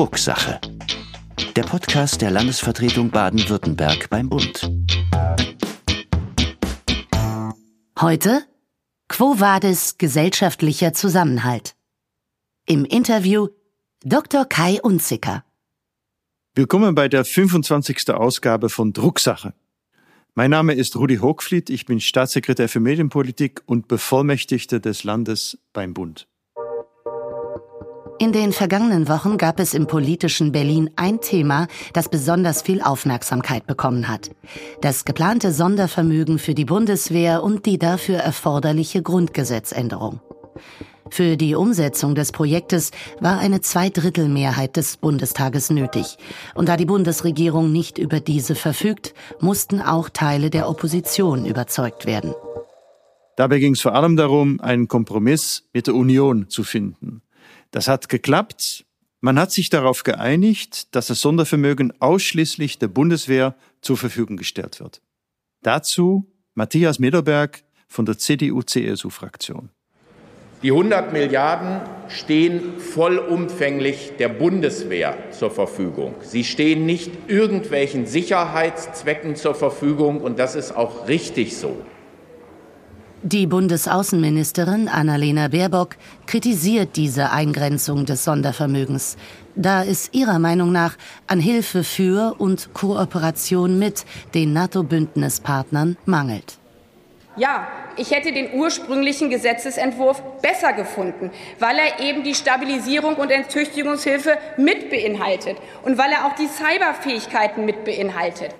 Drucksache. Der Podcast der Landesvertretung Baden-Württemberg beim Bund. Heute Quo Vadis gesellschaftlicher Zusammenhalt. Im Interview Dr. Kai Unzicker. Willkommen bei der 25. Ausgabe von Drucksache. Mein Name ist Rudi Hochfliet, ich bin Staatssekretär für Medienpolitik und Bevollmächtigter des Landes beim Bund. In den vergangenen Wochen gab es im politischen Berlin ein Thema, das besonders viel Aufmerksamkeit bekommen hat. Das geplante Sondervermögen für die Bundeswehr und die dafür erforderliche Grundgesetzänderung. Für die Umsetzung des Projektes war eine Zweidrittelmehrheit des Bundestages nötig. Und da die Bundesregierung nicht über diese verfügt, mussten auch Teile der Opposition überzeugt werden. Dabei ging es vor allem darum, einen Kompromiss mit der Union zu finden. Das hat geklappt. Man hat sich darauf geeinigt, dass das Sondervermögen ausschließlich der Bundeswehr zur Verfügung gestellt wird. Dazu Matthias Mitterberg von der CDU-CSU-Fraktion. Die 100 Milliarden stehen vollumfänglich der Bundeswehr zur Verfügung. Sie stehen nicht irgendwelchen Sicherheitszwecken zur Verfügung, und das ist auch richtig so. Die Bundesaußenministerin Annalena Baerbock kritisiert diese Eingrenzung des Sondervermögens, da es ihrer Meinung nach an Hilfe für und Kooperation mit den NATO-Bündnispartnern mangelt. Ja, ich hätte den ursprünglichen Gesetzesentwurf besser gefunden, weil er eben die Stabilisierung und Entzüchtigungshilfe mit beinhaltet und weil er auch die Cyberfähigkeiten mit beinhaltet.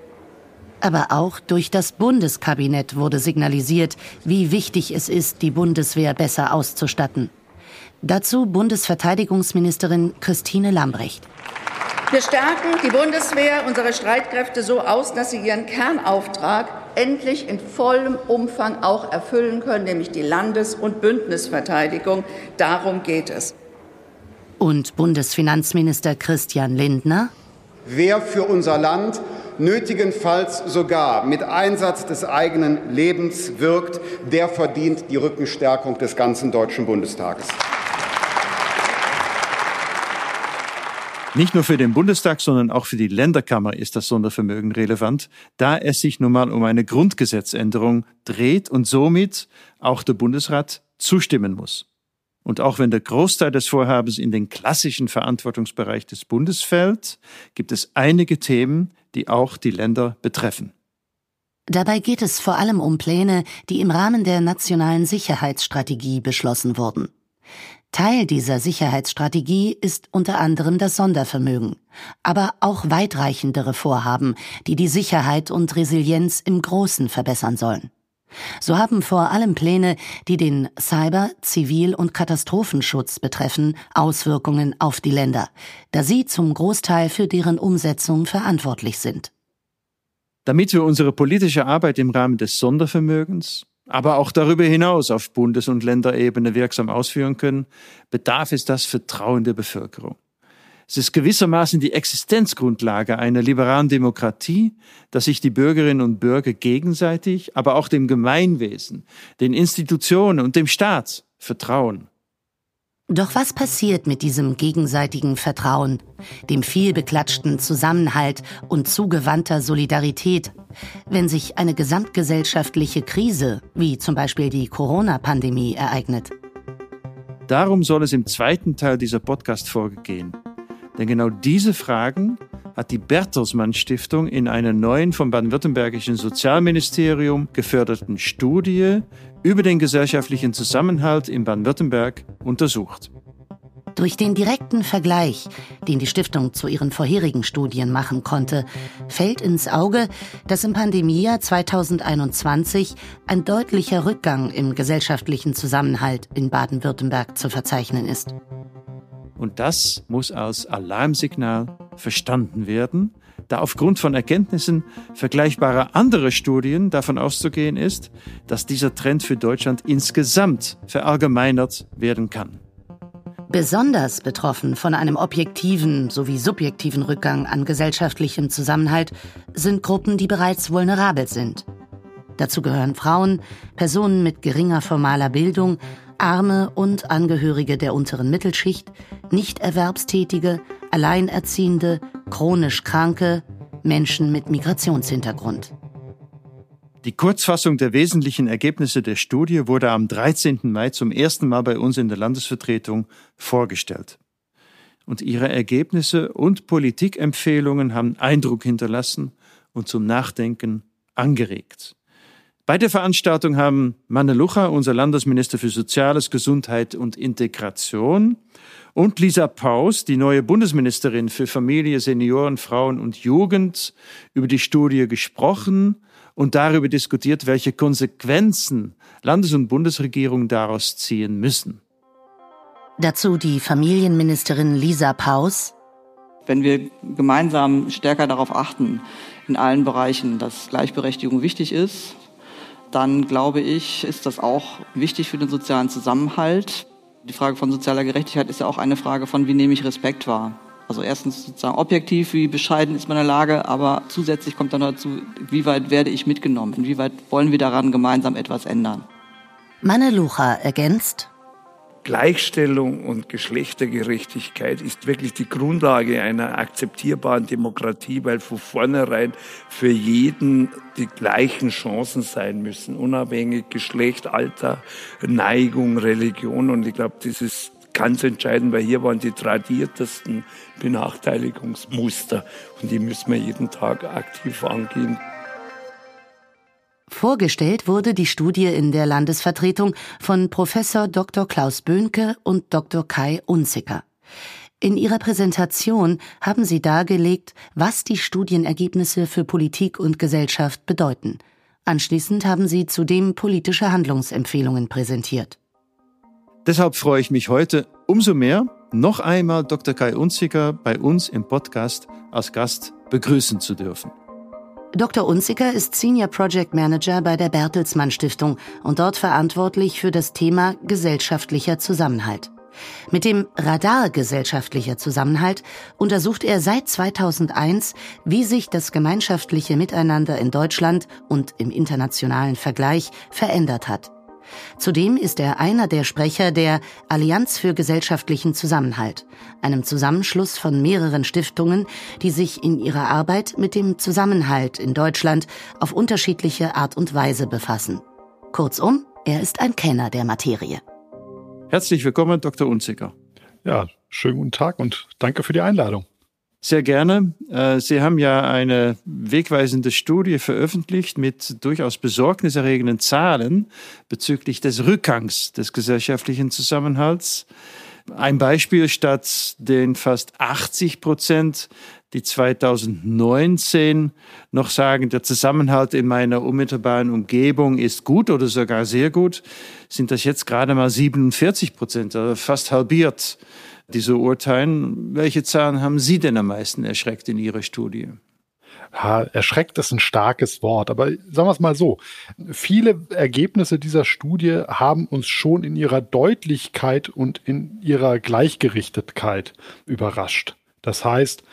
Aber auch durch das Bundeskabinett wurde signalisiert, wie wichtig es ist, die Bundeswehr besser auszustatten. Dazu Bundesverteidigungsministerin Christine Lambrecht. Wir stärken die Bundeswehr, unsere Streitkräfte so aus, dass sie ihren Kernauftrag endlich in vollem Umfang auch erfüllen können, nämlich die Landes- und Bündnisverteidigung. Darum geht es. Und Bundesfinanzminister Christian Lindner? Wer für unser Land nötigenfalls sogar mit Einsatz des eigenen Lebens wirkt, der verdient die Rückenstärkung des ganzen Deutschen Bundestages. Nicht nur für den Bundestag, sondern auch für die Länderkammer ist das Sondervermögen relevant, da es sich nun mal um eine Grundgesetzänderung dreht und somit auch der Bundesrat zustimmen muss. Und auch wenn der Großteil des Vorhabens in den klassischen Verantwortungsbereich des Bundes fällt, gibt es einige Themen, die auch die Länder betreffen. Dabei geht es vor allem um Pläne, die im Rahmen der nationalen Sicherheitsstrategie beschlossen wurden. Teil dieser Sicherheitsstrategie ist unter anderem das Sondervermögen, aber auch weitreichendere Vorhaben, die die Sicherheit und Resilienz im Großen verbessern sollen. So haben vor allem Pläne, die den Cyber-, Zivil- und Katastrophenschutz betreffen, Auswirkungen auf die Länder, da sie zum Großteil für deren Umsetzung verantwortlich sind. Damit wir unsere politische Arbeit im Rahmen des Sondervermögens, aber auch darüber hinaus auf Bundes- und Länderebene wirksam ausführen können, bedarf es das Vertrauen der Bevölkerung. Es ist gewissermaßen die Existenzgrundlage einer liberalen Demokratie, dass sich die Bürgerinnen und Bürger gegenseitig, aber auch dem Gemeinwesen, den Institutionen und dem Staat vertrauen. Doch was passiert mit diesem gegenseitigen Vertrauen, dem vielbeklatschten Zusammenhalt und zugewandter Solidarität, wenn sich eine gesamtgesellschaftliche Krise, wie zum Beispiel die Corona-Pandemie, ereignet? Darum soll es im zweiten Teil dieser Podcast-Folge gehen. Denn genau diese Fragen hat die Bertelsmann Stiftung in einer neuen vom baden-württembergischen Sozialministerium geförderten Studie über den gesellschaftlichen Zusammenhalt in Baden-Württemberg untersucht. Durch den direkten Vergleich, den die Stiftung zu ihren vorherigen Studien machen konnte, fällt ins Auge, dass im Pandemiejahr 2021 ein deutlicher Rückgang im gesellschaftlichen Zusammenhalt in Baden-Württemberg zu verzeichnen ist. Und das muss als Alarmsignal verstanden werden, da aufgrund von Erkenntnissen vergleichbarer anderer Studien davon auszugehen ist, dass dieser Trend für Deutschland insgesamt verallgemeinert werden kann. Besonders betroffen von einem objektiven sowie subjektiven Rückgang an gesellschaftlichem Zusammenhalt sind Gruppen, die bereits vulnerabel sind. Dazu gehören Frauen, Personen mit geringer formaler Bildung, Arme und Angehörige der unteren Mittelschicht, Nichterwerbstätige, Alleinerziehende, chronisch Kranke, Menschen mit Migrationshintergrund. Die Kurzfassung der wesentlichen Ergebnisse der Studie wurde am 13. Mai zum ersten Mal bei uns in der Landesvertretung vorgestellt. Und ihre Ergebnisse und Politikempfehlungen haben Eindruck hinterlassen und zum Nachdenken angeregt. Bei der Veranstaltung haben Manne Lucha, unser Landesminister für Soziales, Gesundheit und Integration, und Lisa Paus, die neue Bundesministerin für Familie, Senioren, Frauen und Jugend, über die Studie gesprochen und darüber diskutiert, welche Konsequenzen Landes- und Bundesregierungen daraus ziehen müssen. Dazu die Familienministerin Lisa Paus. Wenn wir gemeinsam stärker darauf achten, in allen Bereichen, dass Gleichberechtigung wichtig ist, dann glaube ich, ist das auch wichtig für den sozialen Zusammenhalt. Die Frage von sozialer Gerechtigkeit ist ja auch eine Frage von, wie nehme ich Respekt wahr. Also erstens sozusagen objektiv, wie bescheiden ist meine Lage, aber zusätzlich kommt dann dazu, wie weit werde ich mitgenommen, inwieweit wollen wir daran gemeinsam etwas ändern. Manne Lucha ergänzt, Gleichstellung und Geschlechtergerechtigkeit ist wirklich die Grundlage einer akzeptierbaren Demokratie, weil von vornherein für jeden die gleichen Chancen sein müssen, unabhängig Geschlecht, Alter, Neigung, Religion. Und ich glaube, das ist ganz entscheidend, weil hier waren die tradiertesten Benachteiligungsmuster und die müssen wir jeden Tag aktiv angehen. Vorgestellt wurde die Studie in der Landesvertretung von Professor Dr. Klaus Böhnke und Dr. Kai Unzicker. In ihrer Präsentation haben sie dargelegt, was die Studienergebnisse für Politik und Gesellschaft bedeuten. Anschließend haben sie zudem politische Handlungsempfehlungen präsentiert. Deshalb freue ich mich heute umso mehr, noch einmal Dr. Kai Unzicker bei uns im Podcast als Gast begrüßen zu dürfen. Dr. Unziker ist Senior Project Manager bei der Bertelsmann Stiftung und dort verantwortlich für das Thema gesellschaftlicher Zusammenhalt. Mit dem Radar gesellschaftlicher Zusammenhalt untersucht er seit 2001, wie sich das gemeinschaftliche Miteinander in Deutschland und im internationalen Vergleich verändert hat. Zudem ist er einer der Sprecher der Allianz für gesellschaftlichen Zusammenhalt, einem Zusammenschluss von mehreren Stiftungen, die sich in ihrer Arbeit mit dem Zusammenhalt in Deutschland auf unterschiedliche Art und Weise befassen. Kurzum, er ist ein Kenner der Materie. Herzlich willkommen, Dr. Unzicker. Ja, schönen guten Tag und danke für die Einladung. Sehr gerne. Äh, Sie haben ja eine wegweisende Studie veröffentlicht mit durchaus besorgniserregenden Zahlen bezüglich des Rückgangs des gesellschaftlichen Zusammenhalts. Ein Beispiel statt den fast 80 Prozent, die 2019 noch sagen, der Zusammenhalt in meiner unmittelbaren Umgebung ist gut oder sogar sehr gut, sind das jetzt gerade mal 47 Prozent, also fast halbiert die so urteilen. Welche Zahlen haben Sie denn am meisten erschreckt in Ihrer Studie? Ja, erschreckt ist ein starkes Wort, aber sagen wir es mal so. Viele Ergebnisse dieser Studie haben uns schon in ihrer Deutlichkeit und in ihrer Gleichgerichtetkeit überrascht. Das heißt,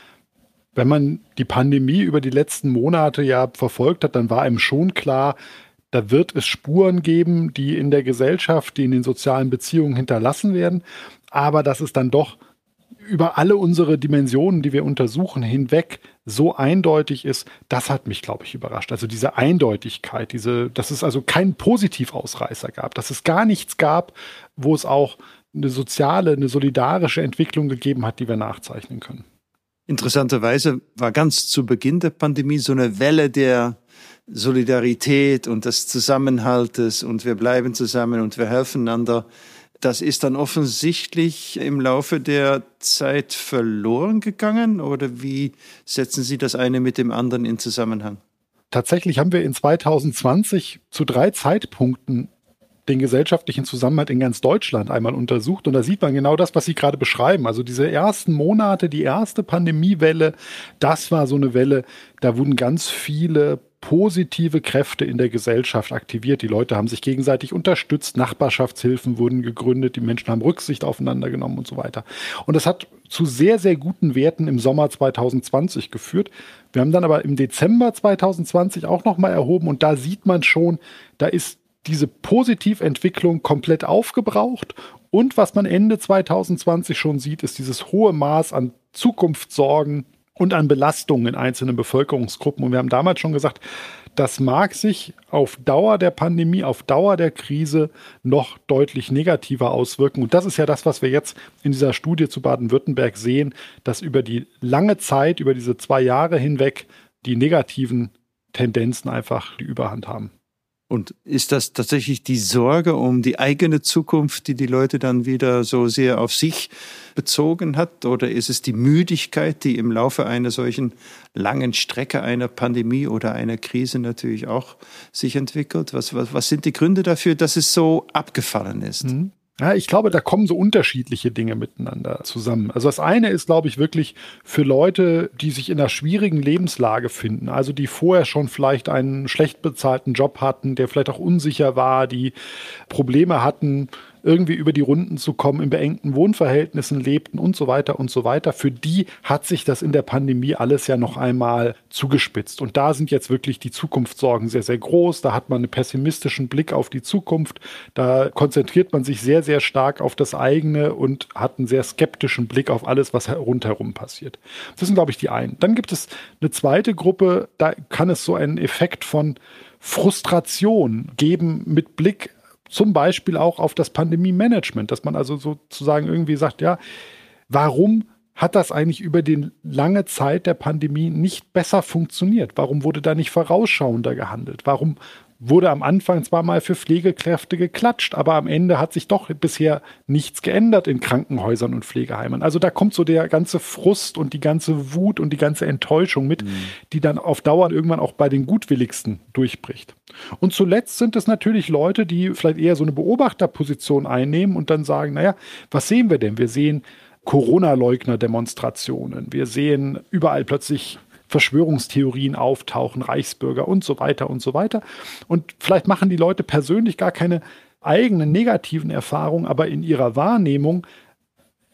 wenn man die Pandemie über die letzten Monate ja verfolgt hat, dann war einem schon klar, da wird es Spuren geben, die in der Gesellschaft, die in den sozialen Beziehungen hinterlassen werden aber dass es dann doch über alle unsere Dimensionen, die wir untersuchen, hinweg so eindeutig ist, das hat mich, glaube ich, überrascht. Also diese Eindeutigkeit, diese, dass es also keinen Positivausreißer gab, dass es gar nichts gab, wo es auch eine soziale, eine solidarische Entwicklung gegeben hat, die wir nachzeichnen können. Interessanterweise war ganz zu Beginn der Pandemie so eine Welle der Solidarität und des Zusammenhaltes und wir bleiben zusammen und wir helfen einander das ist dann offensichtlich im Laufe der Zeit verloren gegangen oder wie setzen Sie das eine mit dem anderen in Zusammenhang? Tatsächlich haben wir in 2020 zu drei Zeitpunkten den gesellschaftlichen Zusammenhalt in ganz Deutschland einmal untersucht. Und da sieht man genau das, was Sie gerade beschreiben. Also diese ersten Monate, die erste Pandemiewelle, das war so eine Welle, da wurden ganz viele positive Kräfte in der Gesellschaft aktiviert. Die Leute haben sich gegenseitig unterstützt, Nachbarschaftshilfen wurden gegründet, die Menschen haben Rücksicht aufeinander genommen und so weiter. Und das hat zu sehr, sehr guten Werten im Sommer 2020 geführt. Wir haben dann aber im Dezember 2020 auch nochmal erhoben und da sieht man schon, da ist diese Positiventwicklung komplett aufgebraucht. Und was man Ende 2020 schon sieht, ist dieses hohe Maß an Zukunftssorgen und an Belastungen in einzelnen Bevölkerungsgruppen. Und wir haben damals schon gesagt, das mag sich auf Dauer der Pandemie, auf Dauer der Krise noch deutlich negativer auswirken. Und das ist ja das, was wir jetzt in dieser Studie zu Baden-Württemberg sehen, dass über die lange Zeit, über diese zwei Jahre hinweg, die negativen Tendenzen einfach die Überhand haben. Und ist das tatsächlich die Sorge um die eigene Zukunft, die die Leute dann wieder so sehr auf sich bezogen hat? Oder ist es die Müdigkeit, die im Laufe einer solchen langen Strecke einer Pandemie oder einer Krise natürlich auch sich entwickelt? Was, was, was sind die Gründe dafür, dass es so abgefallen ist? Mhm. Ja, ich glaube, da kommen so unterschiedliche Dinge miteinander zusammen. Also das eine ist, glaube ich, wirklich für Leute, die sich in einer schwierigen Lebenslage finden, also die vorher schon vielleicht einen schlecht bezahlten Job hatten, der vielleicht auch unsicher war, die Probleme hatten, irgendwie über die Runden zu kommen, in beengten Wohnverhältnissen lebten und so weiter und so weiter. Für die hat sich das in der Pandemie alles ja noch einmal zugespitzt. Und da sind jetzt wirklich die Zukunftssorgen sehr, sehr groß. Da hat man einen pessimistischen Blick auf die Zukunft. Da konzentriert man sich sehr, sehr stark auf das eigene und hat einen sehr skeptischen Blick auf alles, was rundherum passiert. Das sind, glaube ich, die einen. Dann gibt es eine zweite Gruppe, da kann es so einen Effekt von Frustration geben mit Blick zum Beispiel auch auf das Pandemie-Management, dass man also sozusagen irgendwie sagt, ja, warum hat das eigentlich über die lange Zeit der Pandemie nicht besser funktioniert? Warum wurde da nicht vorausschauender gehandelt? Warum wurde am Anfang zwar mal für Pflegekräfte geklatscht, aber am Ende hat sich doch bisher nichts geändert in Krankenhäusern und Pflegeheimen. Also da kommt so der ganze Frust und die ganze Wut und die ganze Enttäuschung mit, mhm. die dann auf Dauer irgendwann auch bei den Gutwilligsten durchbricht. Und zuletzt sind es natürlich Leute, die vielleicht eher so eine Beobachterposition einnehmen und dann sagen, naja, was sehen wir denn? Wir sehen Corona-Leugner-Demonstrationen. Wir sehen überall plötzlich Verschwörungstheorien auftauchen, Reichsbürger und so weiter und so weiter. Und vielleicht machen die Leute persönlich gar keine eigenen negativen Erfahrungen, aber in ihrer Wahrnehmung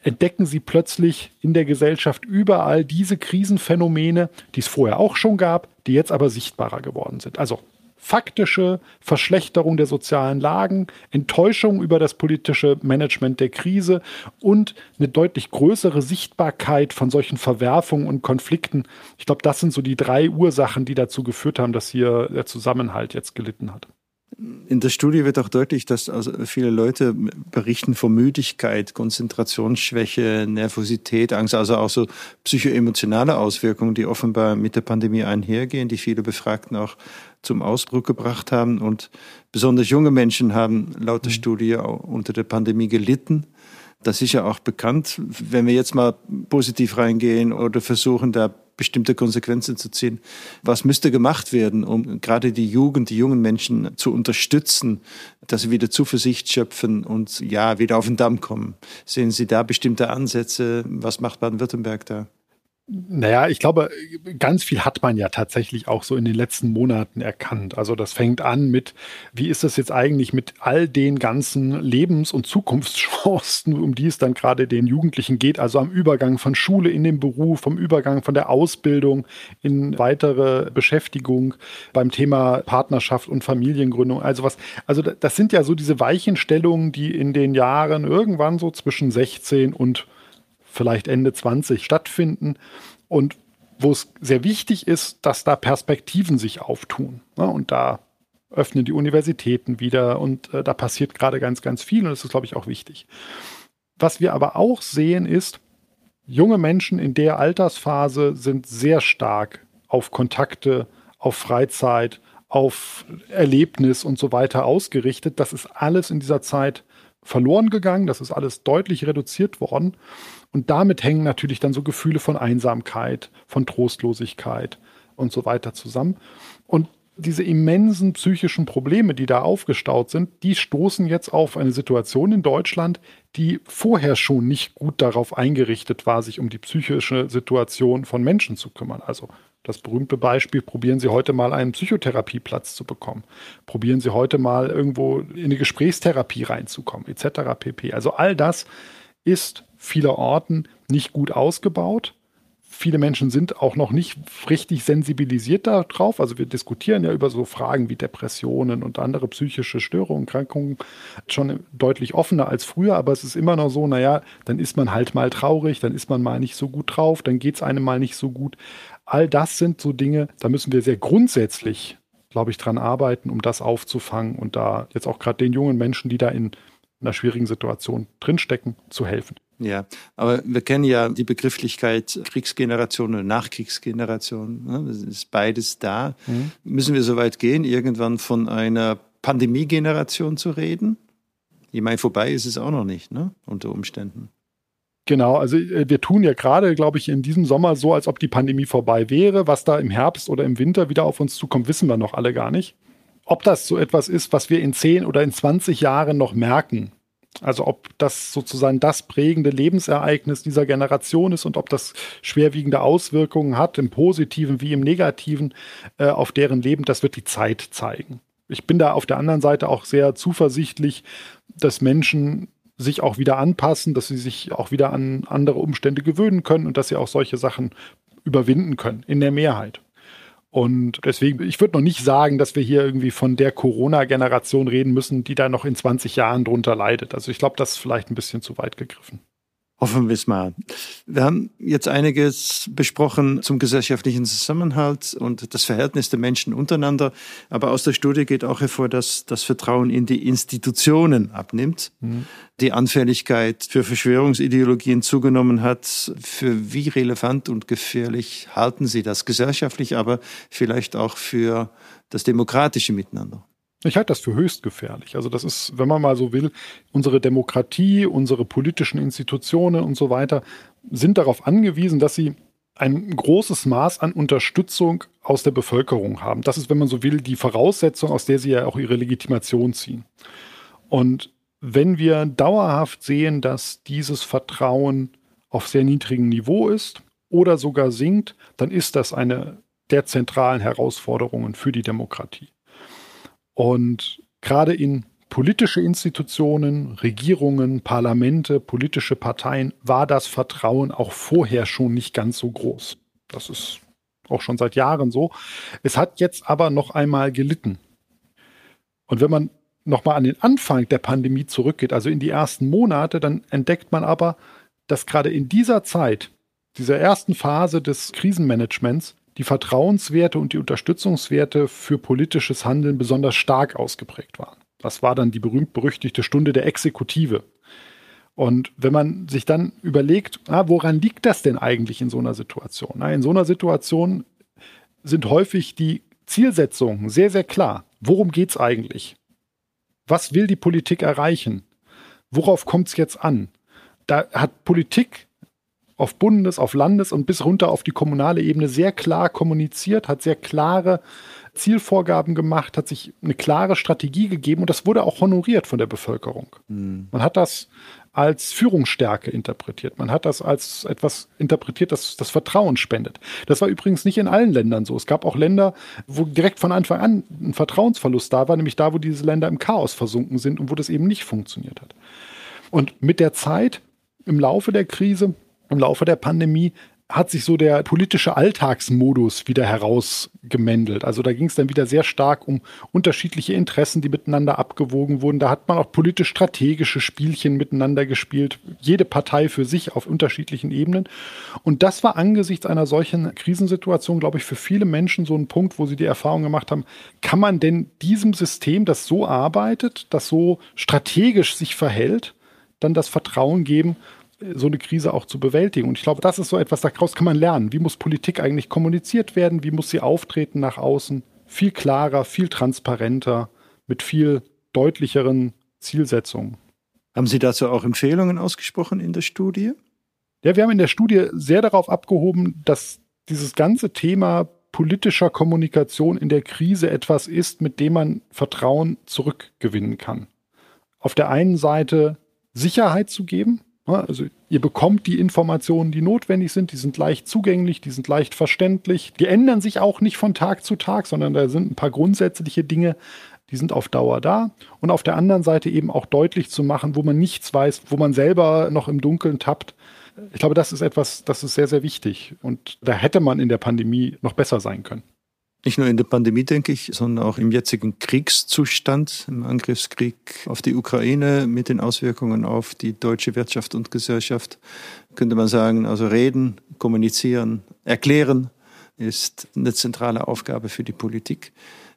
entdecken sie plötzlich in der Gesellschaft überall diese Krisenphänomene, die es vorher auch schon gab, die jetzt aber sichtbarer geworden sind. Also faktische Verschlechterung der sozialen Lagen, Enttäuschung über das politische Management der Krise und eine deutlich größere Sichtbarkeit von solchen Verwerfungen und Konflikten. Ich glaube, das sind so die drei Ursachen, die dazu geführt haben, dass hier der Zusammenhalt jetzt gelitten hat. In der Studie wird auch deutlich, dass also viele Leute berichten von Müdigkeit, Konzentrationsschwäche, Nervosität, Angst, also auch so psychoemotionale Auswirkungen, die offenbar mit der Pandemie einhergehen, die viele Befragten auch zum Ausdruck gebracht haben. Und besonders junge Menschen haben laut der mhm. Studie auch unter der Pandemie gelitten. Das ist ja auch bekannt. Wenn wir jetzt mal positiv reingehen oder versuchen, da bestimmte Konsequenzen zu ziehen. Was müsste gemacht werden, um gerade die Jugend, die jungen Menschen zu unterstützen, dass sie wieder Zuversicht schöpfen und ja, wieder auf den Damm kommen? Sehen Sie da bestimmte Ansätze? Was macht Baden-Württemberg da? Naja, ich glaube, ganz viel hat man ja tatsächlich auch so in den letzten Monaten erkannt. Also das fängt an mit, wie ist das jetzt eigentlich mit all den ganzen Lebens- und Zukunftschancen, um die es dann gerade den Jugendlichen geht, also am Übergang von Schule in den Beruf, vom Übergang von der Ausbildung in weitere Beschäftigung, beim Thema Partnerschaft und Familiengründung. Also was, also das sind ja so diese Weichenstellungen, die in den Jahren irgendwann so zwischen 16 und vielleicht Ende 20 stattfinden und wo es sehr wichtig ist, dass da Perspektiven sich auftun. Ne? Und da öffnen die Universitäten wieder und äh, da passiert gerade ganz, ganz viel und das ist, glaube ich, auch wichtig. Was wir aber auch sehen ist, junge Menschen in der Altersphase sind sehr stark auf Kontakte, auf Freizeit, auf Erlebnis und so weiter ausgerichtet. Das ist alles in dieser Zeit verloren gegangen, das ist alles deutlich reduziert worden. Und damit hängen natürlich dann so Gefühle von Einsamkeit, von Trostlosigkeit und so weiter zusammen. Und diese immensen psychischen Probleme, die da aufgestaut sind, die stoßen jetzt auf eine Situation in Deutschland, die vorher schon nicht gut darauf eingerichtet war, sich um die psychische Situation von Menschen zu kümmern. Also das berühmte Beispiel, probieren Sie heute mal einen Psychotherapieplatz zu bekommen. Probieren Sie heute mal irgendwo in eine Gesprächstherapie reinzukommen, etc. pp. Also all das ist vielerorten nicht gut ausgebaut, viele Menschen sind auch noch nicht richtig sensibilisiert darauf. Also wir diskutieren ja über so Fragen wie Depressionen und andere psychische Störungen, Krankungen schon deutlich offener als früher, aber es ist immer noch so, naja, dann ist man halt mal traurig, dann ist man mal nicht so gut drauf, dann geht es einem mal nicht so gut. All das sind so Dinge, da müssen wir sehr grundsätzlich, glaube ich, dran arbeiten, um das aufzufangen und da jetzt auch gerade den jungen Menschen, die da in einer schwierigen Situation drinstecken, zu helfen. Ja, aber wir kennen ja die Begrifflichkeit Kriegsgeneration und Nachkriegsgeneration. Ne? Das ist beides da. Mhm. Müssen wir so weit gehen, irgendwann von einer Pandemiegeneration zu reden? Ich meine, vorbei ist es auch noch nicht, ne? unter Umständen. Genau, also äh, wir tun ja gerade, glaube ich, in diesem Sommer so, als ob die Pandemie vorbei wäre. Was da im Herbst oder im Winter wieder auf uns zukommt, wissen wir noch alle gar nicht. Ob das so etwas ist, was wir in 10 oder in 20 Jahren noch merken, also ob das sozusagen das prägende Lebensereignis dieser Generation ist und ob das schwerwiegende Auswirkungen hat, im positiven wie im negativen, äh, auf deren Leben, das wird die Zeit zeigen. Ich bin da auf der anderen Seite auch sehr zuversichtlich, dass Menschen sich auch wieder anpassen, dass sie sich auch wieder an andere Umstände gewöhnen können und dass sie auch solche Sachen überwinden können, in der Mehrheit. Und deswegen, ich würde noch nicht sagen, dass wir hier irgendwie von der Corona-Generation reden müssen, die da noch in 20 Jahren drunter leidet. Also ich glaube, das ist vielleicht ein bisschen zu weit gegriffen. Hoffen wir es mal. Wir haben jetzt einiges besprochen zum gesellschaftlichen Zusammenhalt und das Verhältnis der Menschen untereinander. Aber aus der Studie geht auch hervor, dass das Vertrauen in die Institutionen abnimmt, mhm. die Anfälligkeit für Verschwörungsideologien zugenommen hat. Für wie relevant und gefährlich halten Sie das gesellschaftlich, aber vielleicht auch für das demokratische Miteinander? Ich halte das für höchst gefährlich. Also das ist, wenn man mal so will, unsere Demokratie, unsere politischen Institutionen und so weiter sind darauf angewiesen, dass sie ein großes Maß an Unterstützung aus der Bevölkerung haben. Das ist, wenn man so will, die Voraussetzung, aus der sie ja auch ihre Legitimation ziehen. Und wenn wir dauerhaft sehen, dass dieses Vertrauen auf sehr niedrigem Niveau ist oder sogar sinkt, dann ist das eine der zentralen Herausforderungen für die Demokratie. Und gerade in politische Institutionen, Regierungen, Parlamente, politische Parteien war das Vertrauen auch vorher schon nicht ganz so groß. Das ist auch schon seit Jahren so. Es hat jetzt aber noch einmal gelitten. Und wenn man nochmal an den Anfang der Pandemie zurückgeht, also in die ersten Monate, dann entdeckt man aber, dass gerade in dieser Zeit, dieser ersten Phase des Krisenmanagements, die Vertrauenswerte und die Unterstützungswerte für politisches Handeln besonders stark ausgeprägt waren. Das war dann die berühmt-berüchtigte Stunde der Exekutive. Und wenn man sich dann überlegt, ah, woran liegt das denn eigentlich in so einer Situation? Na, in so einer Situation sind häufig die Zielsetzungen sehr, sehr klar. Worum geht es eigentlich? Was will die Politik erreichen? Worauf kommt es jetzt an? Da hat Politik auf Bundes-, auf Landes- und bis runter auf die kommunale Ebene sehr klar kommuniziert, hat sehr klare Zielvorgaben gemacht, hat sich eine klare Strategie gegeben und das wurde auch honoriert von der Bevölkerung. Mhm. Man hat das als Führungsstärke interpretiert. Man hat das als etwas interpretiert, das das Vertrauen spendet. Das war übrigens nicht in allen Ländern so. Es gab auch Länder, wo direkt von Anfang an ein Vertrauensverlust da war, nämlich da, wo diese Länder im Chaos versunken sind und wo das eben nicht funktioniert hat. Und mit der Zeit, im Laufe der Krise, im Laufe der Pandemie hat sich so der politische Alltagsmodus wieder herausgemändelt. Also da ging es dann wieder sehr stark um unterschiedliche Interessen, die miteinander abgewogen wurden. Da hat man auch politisch-strategische Spielchen miteinander gespielt, jede Partei für sich auf unterschiedlichen Ebenen. Und das war angesichts einer solchen Krisensituation, glaube ich, für viele Menschen so ein Punkt, wo sie die Erfahrung gemacht haben, kann man denn diesem System, das so arbeitet, das so strategisch sich verhält, dann das Vertrauen geben, so eine Krise auch zu bewältigen. Und ich glaube, das ist so etwas, daraus kann man lernen. Wie muss Politik eigentlich kommuniziert werden? Wie muss sie auftreten nach außen? Viel klarer, viel transparenter, mit viel deutlicheren Zielsetzungen. Haben Sie dazu auch Empfehlungen ausgesprochen in der Studie? Ja, wir haben in der Studie sehr darauf abgehoben, dass dieses ganze Thema politischer Kommunikation in der Krise etwas ist, mit dem man Vertrauen zurückgewinnen kann. Auf der einen Seite Sicherheit zu geben, also ihr bekommt die Informationen, die notwendig sind, die sind leicht zugänglich, die sind leicht verständlich, die ändern sich auch nicht von Tag zu Tag, sondern da sind ein paar grundsätzliche Dinge, die sind auf Dauer da. Und auf der anderen Seite eben auch deutlich zu machen, wo man nichts weiß, wo man selber noch im Dunkeln tappt, Ich glaube, das ist etwas, das ist sehr, sehr wichtig. Und da hätte man in der Pandemie noch besser sein können. Nicht nur in der Pandemie, denke ich, sondern auch im jetzigen Kriegszustand, im Angriffskrieg auf die Ukraine mit den Auswirkungen auf die deutsche Wirtschaft und Gesellschaft, könnte man sagen, also reden, kommunizieren, erklären ist eine zentrale Aufgabe für die Politik.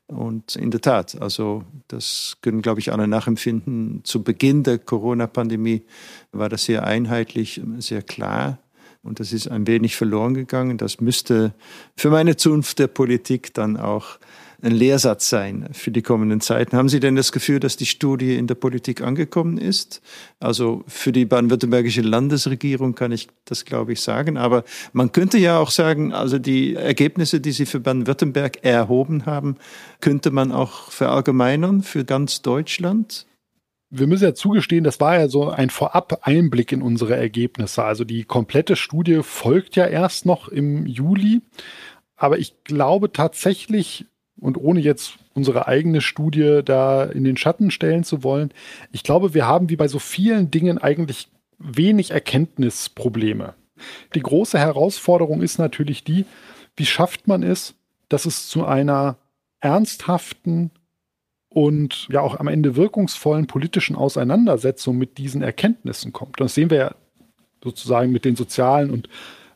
Und in der Tat, also das können, glaube ich, alle nachempfinden. Zu Beginn der Corona-Pandemie war das sehr einheitlich, sehr klar. Und das ist ein wenig verloren gegangen. Das müsste für meine Zunft der Politik dann auch ein Lehrsatz sein für die kommenden Zeiten. Haben Sie denn das Gefühl, dass die Studie in der Politik angekommen ist? Also für die baden-württembergische Landesregierung kann ich das, glaube ich, sagen. Aber man könnte ja auch sagen, also die Ergebnisse, die Sie für Baden-Württemberg erhoben haben, könnte man auch verallgemeinern für ganz Deutschland? Wir müssen ja zugestehen, das war ja so ein Vorab-Einblick in unsere Ergebnisse. Also die komplette Studie folgt ja erst noch im Juli. Aber ich glaube tatsächlich, und ohne jetzt unsere eigene Studie da in den Schatten stellen zu wollen, ich glaube, wir haben wie bei so vielen Dingen eigentlich wenig Erkenntnisprobleme. Die große Herausforderung ist natürlich die, wie schafft man es, dass es zu einer ernsthaften und ja auch am Ende wirkungsvollen politischen Auseinandersetzung mit diesen Erkenntnissen kommt. Das sehen wir ja sozusagen mit den sozialen und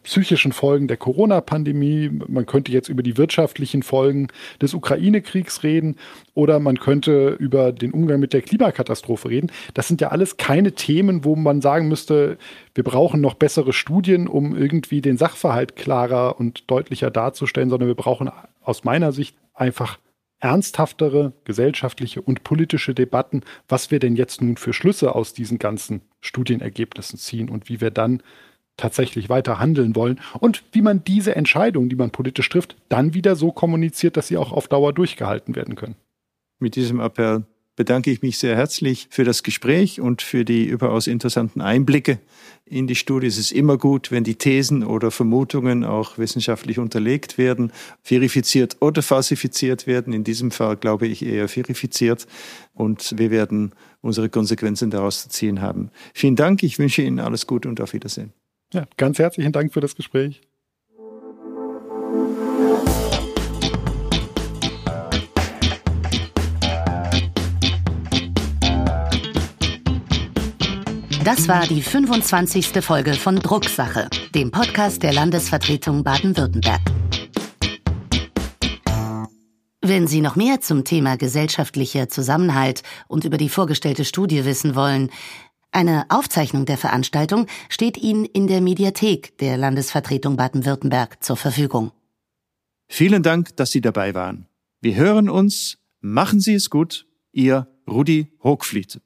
psychischen Folgen der Corona-Pandemie. Man könnte jetzt über die wirtschaftlichen Folgen des Ukraine-Kriegs reden oder man könnte über den Umgang mit der Klimakatastrophe reden. Das sind ja alles keine Themen, wo man sagen müsste, wir brauchen noch bessere Studien, um irgendwie den Sachverhalt klarer und deutlicher darzustellen, sondern wir brauchen aus meiner Sicht einfach ernsthaftere gesellschaftliche und politische Debatten, was wir denn jetzt nun für Schlüsse aus diesen ganzen Studienergebnissen ziehen und wie wir dann tatsächlich weiter handeln wollen und wie man diese Entscheidungen, die man politisch trifft, dann wieder so kommuniziert, dass sie auch auf Dauer durchgehalten werden können. Mit diesem Appell bedanke ich mich sehr herzlich für das Gespräch und für die überaus interessanten Einblicke in die Studie. Es ist immer gut, wenn die Thesen oder Vermutungen auch wissenschaftlich unterlegt werden, verifiziert oder falsifiziert werden. In diesem Fall glaube ich eher verifiziert und wir werden unsere Konsequenzen daraus zu ziehen haben. Vielen Dank, ich wünsche Ihnen alles Gute und auf Wiedersehen. Ja, ganz herzlichen Dank für das Gespräch. Das war die 25. Folge von Drucksache, dem Podcast der Landesvertretung Baden-Württemberg. Wenn Sie noch mehr zum Thema gesellschaftlicher Zusammenhalt und über die vorgestellte Studie wissen wollen, eine Aufzeichnung der Veranstaltung steht Ihnen in der Mediathek der Landesvertretung Baden-Württemberg zur Verfügung. Vielen Dank, dass Sie dabei waren. Wir hören uns. Machen Sie es gut. Ihr Rudi Hochfliet.